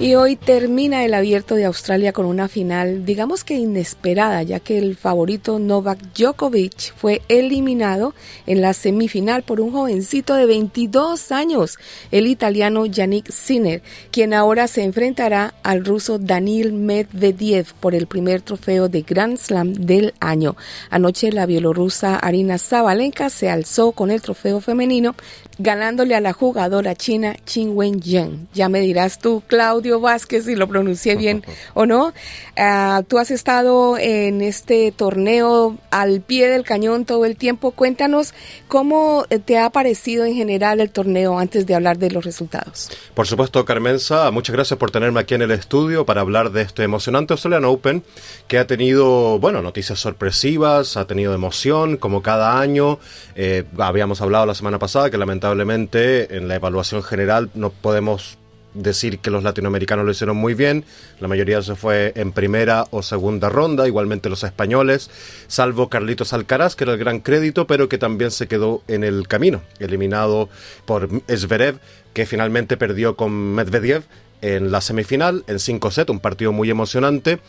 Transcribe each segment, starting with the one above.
Y hoy termina el abierto de Australia con una final, digamos que inesperada, ya que el favorito Novak Djokovic fue eliminado en la semifinal por un jovencito de 22 años, el italiano Yannick Sinner, quien ahora se enfrentará al ruso Daniil Medvedev por el primer trofeo de Grand Slam del año. Anoche la bielorrusa Arina Zabalenka se alzó con el trofeo femenino, ganándole a la jugadora china Qin Wen-yang. Ya me dirás tú, Claudio Vázquez, si lo pronuncié bien o no. Ah, tú has estado en este torneo al pie del cañón todo el tiempo. Cuéntanos cómo te ha parecido en general el torneo antes de hablar de los resultados. Por supuesto, Carmenza, muchas gracias por tenerme aquí en el estudio para hablar de este emocionante Australian Open que ha tenido, bueno, noticias sorpresivas, ha tenido emoción, como cada año. Eh, habíamos hablado la semana pasada que lamentablemente en la evaluación general no podemos decir que los latinoamericanos lo hicieron muy bien, la mayoría se fue en primera o segunda ronda, igualmente los españoles, salvo Carlitos Alcaraz, que era el gran crédito, pero que también se quedó en el camino, eliminado por Zverev, que finalmente perdió con Medvedev en la semifinal, en 5 set, un partido muy emocionante.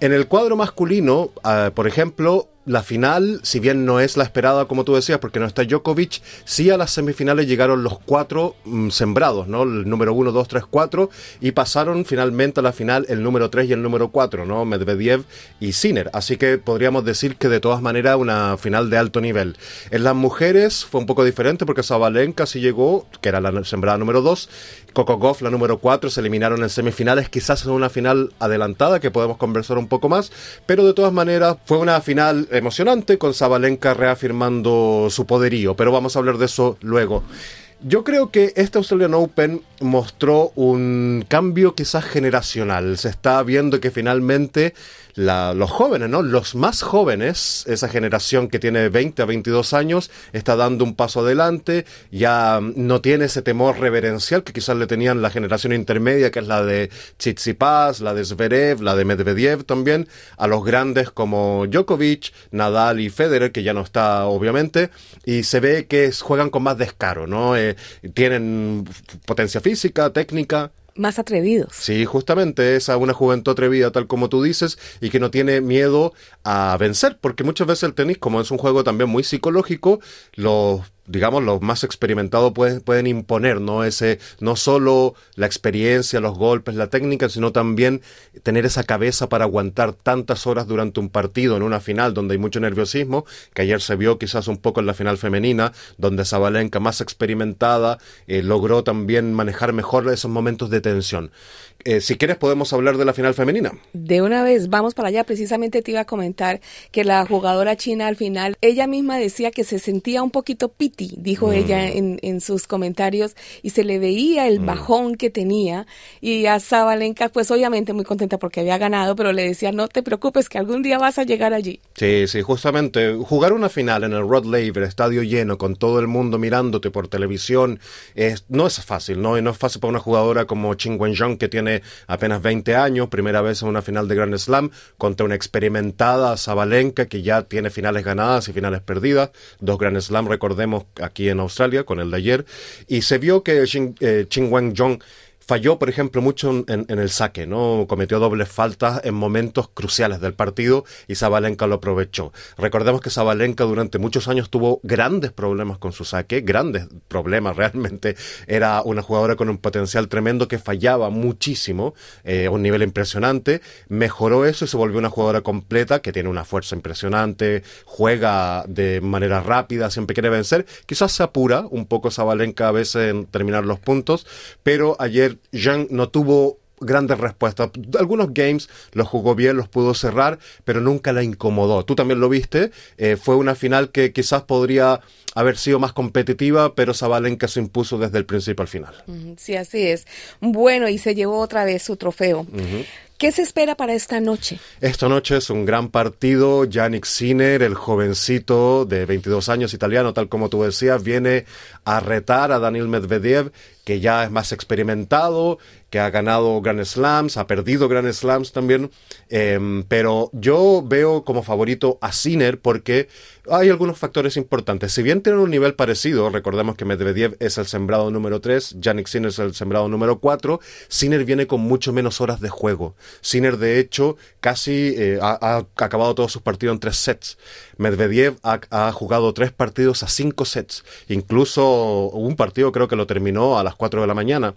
En el cuadro masculino, uh, por ejemplo, la final, si bien no es la esperada, como tú decías, porque no está Djokovic, sí a las semifinales llegaron los cuatro mmm, sembrados, ¿no? El número 1, 2, 3, 4, y pasaron finalmente a la final el número 3 y el número 4, ¿no? Medvedev y Sinner. Así que podríamos decir que de todas maneras una final de alto nivel. En las mujeres fue un poco diferente porque Zabalenka sí llegó, que era la sembrada número 2, Kokogov, la número 4, se eliminaron en semifinales, quizás en una final adelantada que podemos conversar un poco más, pero de todas maneras fue una final emocionante con Zabalenka reafirmando su poderío, pero vamos a hablar de eso luego. Yo creo que este Australian Open mostró un cambio quizás generacional. Se está viendo que finalmente la, los jóvenes, ¿no? Los más jóvenes, esa generación que tiene 20 a 22 años, está dando un paso adelante, ya no tiene ese temor reverencial que quizás le tenían la generación intermedia, que es la de Tsitsipas, la de Zverev, la de Medvedev también, a los grandes como Djokovic, Nadal y Federer, que ya no está obviamente, y se ve que juegan con más descaro, ¿no? Eh, tienen potencia física, técnica, más atrevidos. Sí, justamente esa una juventud atrevida, tal como tú dices, y que no tiene miedo a vencer, porque muchas veces el tenis, como es un juego también muy psicológico, los digamos, los más experimentados pueden, pueden imponer, ¿no? Ese, no solo la experiencia, los golpes, la técnica, sino también tener esa cabeza para aguantar tantas horas durante un partido, en una final donde hay mucho nerviosismo, que ayer se vio quizás un poco en la final femenina, donde Zabalenka, más experimentada, eh, logró también manejar mejor esos momentos de tensión. Eh, si quieres podemos hablar de la final femenina. De una vez, vamos para allá. Precisamente te iba a comentar que la jugadora china al final, ella misma decía que se sentía un poquito dijo mm. ella en, en, sus comentarios, y se le veía el mm. bajón que tenía. Y a Zabalenka, pues obviamente muy contenta porque había ganado, pero le decía, no te preocupes, que algún día vas a llegar allí. Sí, sí, justamente. Jugar una final en el Rod Laver, estadio lleno, con todo el mundo mirándote por televisión, es, no es fácil, ¿no? Y no es fácil para una jugadora como Ching Wen-Jong, que tiene apenas 20 años, primera vez en una final de Grand Slam, contra una experimentada Zabalenka que ya tiene finales ganadas y finales perdidas, dos Grand Slam, recordemos, aquí en Australia, con el de ayer, y se vio que Ching, eh, Ching Wen-Jong falló, por ejemplo, mucho en, el saque, ¿no? Cometió dobles faltas en momentos cruciales del partido y Zabalenka lo aprovechó. Recordemos que Zabalenka durante muchos años tuvo grandes problemas con su saque, grandes problemas realmente. Era una jugadora con un potencial tremendo que fallaba muchísimo, eh, a un nivel impresionante. Mejoró eso y se volvió una jugadora completa que tiene una fuerza impresionante, juega de manera rápida, siempre quiere vencer. Quizás se apura un poco Zabalenka a veces en terminar los puntos, pero ayer Jean no tuvo grandes respuestas. Algunos games los jugó bien, los pudo cerrar, pero nunca la incomodó. Tú también lo viste. Eh, fue una final que quizás podría haber sido más competitiva, pero Zabalenka se impuso desde el principio al final. Sí, así es. Bueno, y se llevó otra vez su trofeo. Uh -huh. ¿Qué se espera para esta noche? Esta noche es un gran partido. Yannick Sinner, el jovencito de 22 años italiano, tal como tú decías, viene a retar a Daniel Medvedev, que ya es más experimentado, que ha ganado Grand Slams, ha perdido Grand Slams también, em, pero yo veo como favorito a Sinner porque hay algunos factores importantes. Si bien tienen un nivel parecido, recordemos que Medvedev es el sembrado número 3, Yannick Sinner es el sembrado número 4, Sinner viene con mucho menos horas de juego. Sinner, de hecho, casi eh, ha, acabado todos sus partidos en tres sets. Medvedev ha, jugado tres partidos a cinco sets. Incluso un partido creo que lo terminó a las 4 de la mañana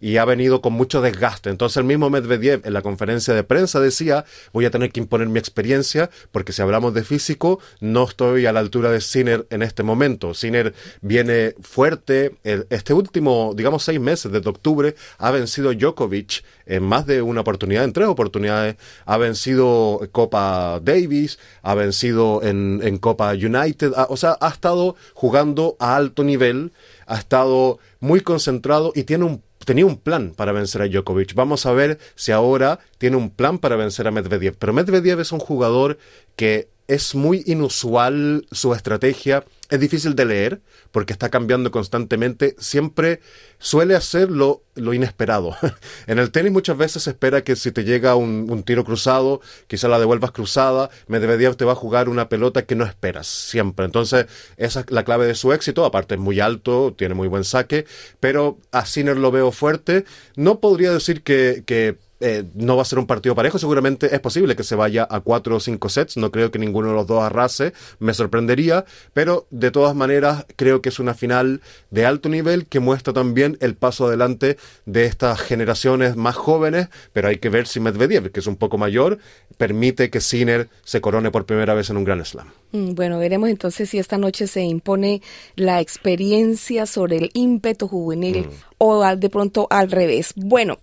y ha venido con mucho desgaste. Entonces el mismo Medvedev en la conferencia de prensa decía, voy a tener que imponer mi experiencia porque si hablamos de físico, no estoy a la altura de Sinner en este momento. Sinner viene fuerte. este último, digamos, seis meses, desde octubre, ha vencido Djokovic en más de una oportunidad, en tres oportunidades. Ha vencido Copa Davis, ha vencido en, en Copa United. o sea, ha estado jugando a alto nivel, ha estado muy concentrado y tiene un tenía un plan para vencer a Djokovic. Vamos a ver si ahora tiene un plan para vencer a Medvedev. Pero Medvedev es un jugador que es muy inusual su estrategia, es difícil de leer porque está cambiando constantemente, siempre suele hacer lo, inesperado. en el tenis muchas veces se espera que si te llega un, tiro cruzado, quizá la devuelvas cruzada, Medvedev te va a jugar una pelota que no esperas, siempre. Entonces, esa es la clave de su éxito, aparte es muy alto, tiene muy buen saque, pero a Sinner lo veo fuerte. No podría decir que, que eh, no va a ser un partido parejo, seguramente es posible que se vaya a cuatro o cinco sets, no creo que ninguno de los dos arrase, me sorprendería, pero de todas maneras creo que es una final de alto nivel que muestra también el paso adelante de estas generaciones más jóvenes, pero hay que ver si Medvedev, que es un poco mayor, permite que Sinner se corone por primera vez en un Gran Slam. Mm, bueno, veremos entonces si esta noche se impone la experiencia sobre el ímpetu juvenil mm. o de pronto al revés. Bueno,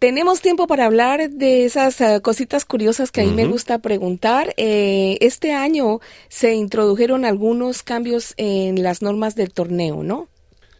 tenemos tiempo para hablar de esas eh, cositas curiosas que a mí me gusta preguntar. Eh, este año se introdujeron algunos cambios en las normas del torneo, ¿no?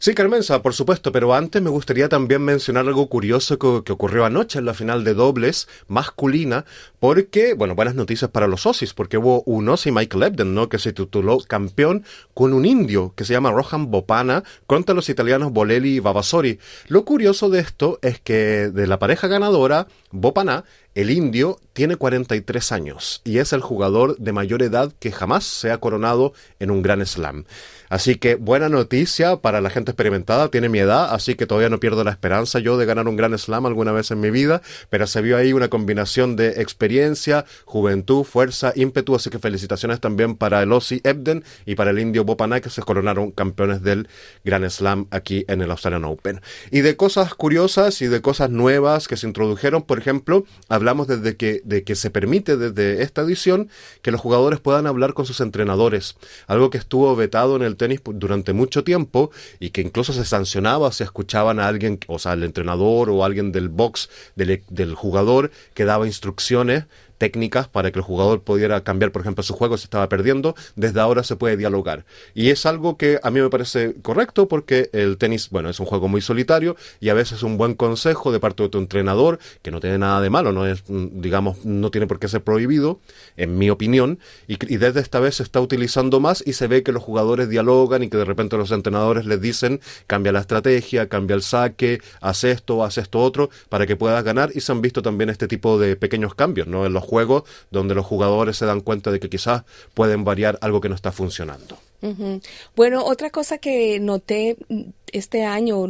Sí, Carmenza, por supuesto, pero antes me gustaría también mencionar algo curioso que, ocurrió anoche en la final de dobles masculina, porque, bueno, buenas noticias para los socios, porque hubo un Ossi Michael Ebden, ¿no? Que se tituló campeón con un indio que se llama Rohan Bopana contra los italianos Bolelli y Vavasori. Lo curioso de esto es que de la pareja ganadora, Bopana, el indio tiene 43 años y es el jugador de mayor edad que jamás se ha coronado en un gran slam. Así que buena noticia para la gente experimentada, tiene mi edad, así que todavía no pierdo la esperanza yo de ganar un gran slam alguna vez en mi vida, pero se vio ahí una combinación de experiencia, juventud, fuerza, ímpetu, así que felicitaciones también para el Ossi Ebden y para el indio Bopaná que se coronaron campeones del Gran Slam aquí en el Australian Open. Y de cosas curiosas y de cosas nuevas que se introdujeron, por ejemplo, hablamos desde que, de que se permite desde esta edición que los jugadores puedan hablar con sus entrenadores, algo que estuvo vetado en el tenis durante mucho tiempo y que incluso se sancionaba si escuchaban a alguien, o sea, el entrenador o alguien del box del, del jugador que daba instrucciones técnicas para que el jugador pudiera cambiar, por ejemplo, su juego si estaba perdiendo, desde ahora se puede dialogar. Y es algo que a mí me parece correcto porque el tenis, bueno, es un juego muy solitario y a veces un buen consejo de parte de tu entrenador, que no tiene nada de malo, no es, digamos, no tiene por qué ser prohibido, en mi opinión, y, y desde esta vez se está utilizando más y se ve que los jugadores dialogan y que de repente los entrenadores les dicen, cambia la estrategia, cambia el saque, haz esto, haz esto otro, para que puedas ganar y se han visto también este tipo de pequeños cambios, ¿no? En los juego donde los jugadores se dan cuenta de que quizás pueden variar algo que no está funcionando. Bueno, otra cosa que noté este año,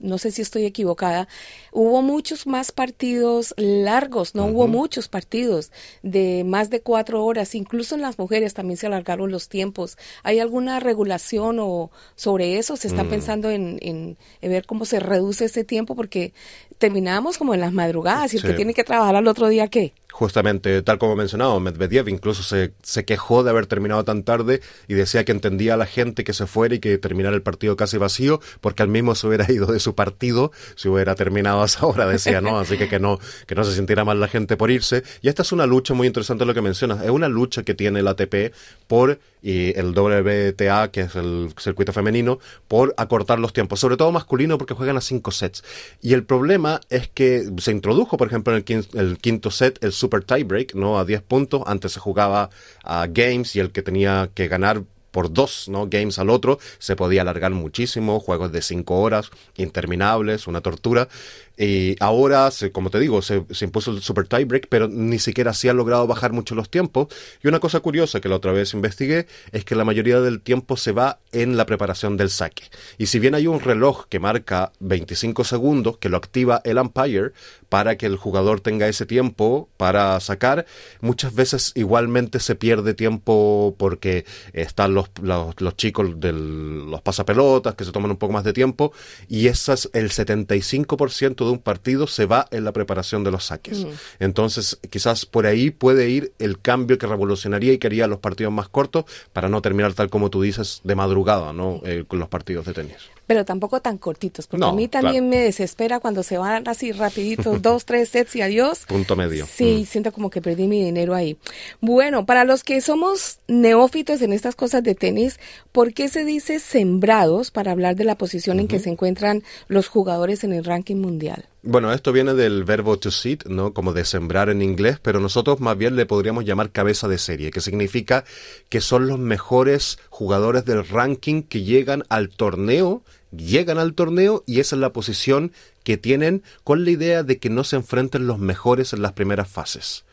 no sé si estoy equivocada, hubo muchos más partidos largos, no hubo muchos partidos de más de cuatro horas, incluso en las mujeres también se alargaron los tiempos. ¿Hay alguna regulación o sobre eso? ¿Se está mm. pensando en, en, ver cómo se reduce ese tiempo? Porque terminamos como en las madrugadas y el que tiene que trabajar al otro día, ¿qué? Justamente, tal como mencionado, Medvedev incluso se, se, quejó de haber terminado tan tarde y decía que entendía a la gente que se fuera y que terminara el partido casi vacío, porque al mismo se hubiera ido de su partido si hubiera terminado a esa hora, decía, ¿no? Así que que no, que no se sintiera mal la gente por irse. Y esta es una lucha muy interesante lo que mencionas. Es una lucha que tiene el ATP por y el WTA, que es el circuito femenino, por acortar los tiempos, sobre todo masculino porque juegan a cinco sets. Y el problema es que se introdujo, por ejemplo, en el quinto, set el super tiebreak, ¿no? A 10 puntos. Antes se jugaba a games y el que tenía que ganar por dos ¿no? games al otro, se podía alargar muchísimo, juegos de cinco horas, interminables, una tortura. Y ahora, como te digo, se, impuso el super tiebreak, pero ni siquiera se ha logrado bajar mucho los tiempos. Y una cosa curiosa que la otra vez investigué es que la mayoría del tiempo se va en la preparación del saque. Y si bien hay un reloj que marca 25 segundos, que lo activa el umpire para que el jugador tenga ese tiempo para sacar, muchas veces igualmente se pierde tiempo porque están los, los, chicos de los pasapelotas que se toman un poco más de tiempo y ese es el 75% de un partido se va en la preparación de los saques. Entonces, quizás por ahí puede ir el cambio que revolucionaría y que haría los partidos más cortos para no terminar tal como tú dices de madrugada, ¿no? Eh, con los partidos de tenis pero tampoco tan cortitos, porque a mí también me desespera cuando se van así rapiditos, dos, tres sets y adiós. Punto medio. Sí, mm. siento como que perdí mi dinero ahí. Bueno, para los que somos neófitos en estas cosas de tenis, ¿por qué se dice sembrados para hablar de la posición en que se encuentran los jugadores en el ranking mundial? Bueno, esto viene del verbo to sit, ¿no? Como de sembrar en inglés, pero nosotros más bien le podríamos llamar cabeza de serie, que significa que son los mejores jugadores del ranking que llegan al torneo, llegan al torneo y esa es la posición que tienen con la idea de que no se enfrenten los mejores en las primeras fases.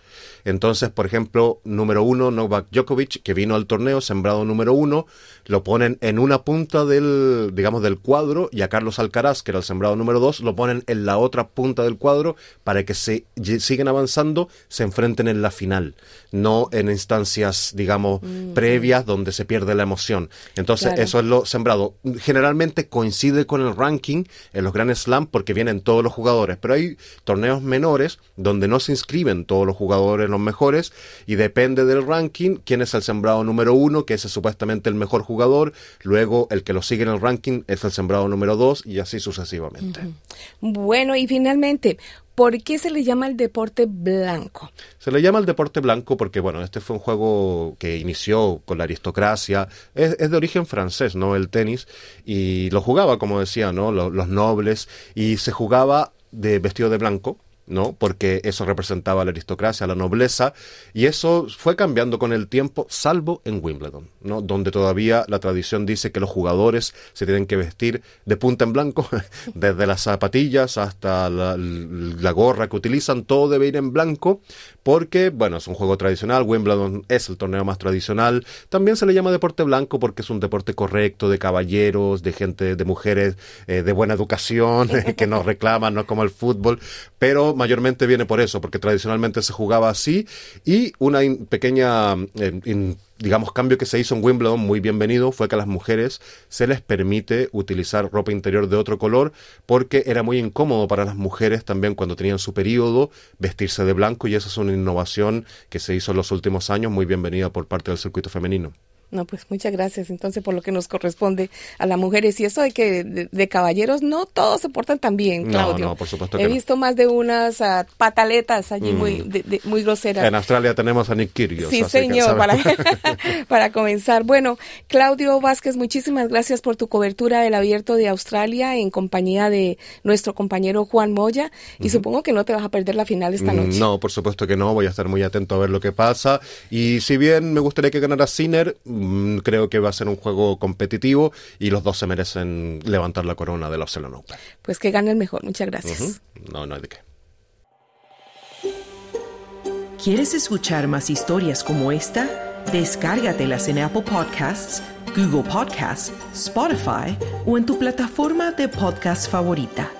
Entonces, por ejemplo, número uno, Novak Djokovic, que vino al torneo, sembrado número uno, lo ponen en una punta del, digamos, del cuadro y a Carlos Alcaraz, que era el sembrado número dos, lo ponen en la otra punta del cuadro para que se sigan avanzando, se enfrenten en la final, no en instancias, digamos, mm. previas donde se pierde la emoción. Entonces, eso es lo sembrado. Generalmente coincide con el ranking en los Grand Slam porque vienen todos los jugadores, pero hay torneos menores donde no se inscriben todos los jugadores los mejores y depende del ranking quién es el sembrado número uno, que es supuestamente el mejor jugador luego el que lo sigue en el ranking es el sembrado número dos y así sucesivamente. Bueno, y finalmente, ¿Por qué se le llama el deporte blanco? Se le llama el deporte blanco porque, bueno, este fue un juego que inició con la aristocracia, es, de origen francés, ¿no? El tenis, y lo jugaba, como decía, ¿no? Los, los nobles, y se jugaba de vestido de blanco, ¿no? Porque eso representaba la aristocracia, la nobleza, y eso fue cambiando con el tiempo, salvo en Wimbledon, ¿no? Donde todavía la tradición dice que los jugadores se tienen que vestir de punta en blanco, desde las zapatillas hasta la, gorra que utilizan, todo debe ir en blanco, porque, bueno, es un juego tradicional, Wimbledon es el torneo más tradicional, también se le llama deporte blanco porque es un deporte correcto, de caballeros, de gente, de mujeres eh, de buena educación, que no reclaman, no como el fútbol, pero mayormente viene por eso, porque tradicionalmente se jugaba así y una pequeña, eh, digamos, cambio que se hizo en Wimbledon, muy bienvenido, fue que a las mujeres se les permite utilizar ropa interior de otro color porque era muy incómodo para las mujeres también cuando tenían su periodo vestirse de blanco y esa es una innovación que se hizo en los últimos años, muy bienvenida por parte del circuito femenino. No, pues muchas gracias entonces por lo que nos corresponde a las mujeres. Y eso de que de, caballeros no todos se portan tan bien, Claudio. No, no, por supuesto He visto más de unas ah, pataletas allí muy, mm. muy groseras. En Australia tenemos a Nick Kyrgios. Sí, señor, para, para comenzar. Bueno, Claudio Vázquez, muchísimas gracias por tu cobertura del Abierto de Australia en compañía de nuestro compañero Juan Moya. Y supongo que no te vas a perder la final esta noche. No, por supuesto que no. Voy a estar muy atento a ver lo que pasa. Y si bien me gustaría que ganara Sinner, Mm, creo que va a ser un juego competitivo y los dos se merecen levantar la corona de la Australian Open. Pues que gane el mejor. Muchas gracias. No, no hay de qué. ¿Quieres escuchar más historias como esta? Descárgatelas en Apple Podcasts, Google Podcasts, Spotify o en tu plataforma de podcast favorita.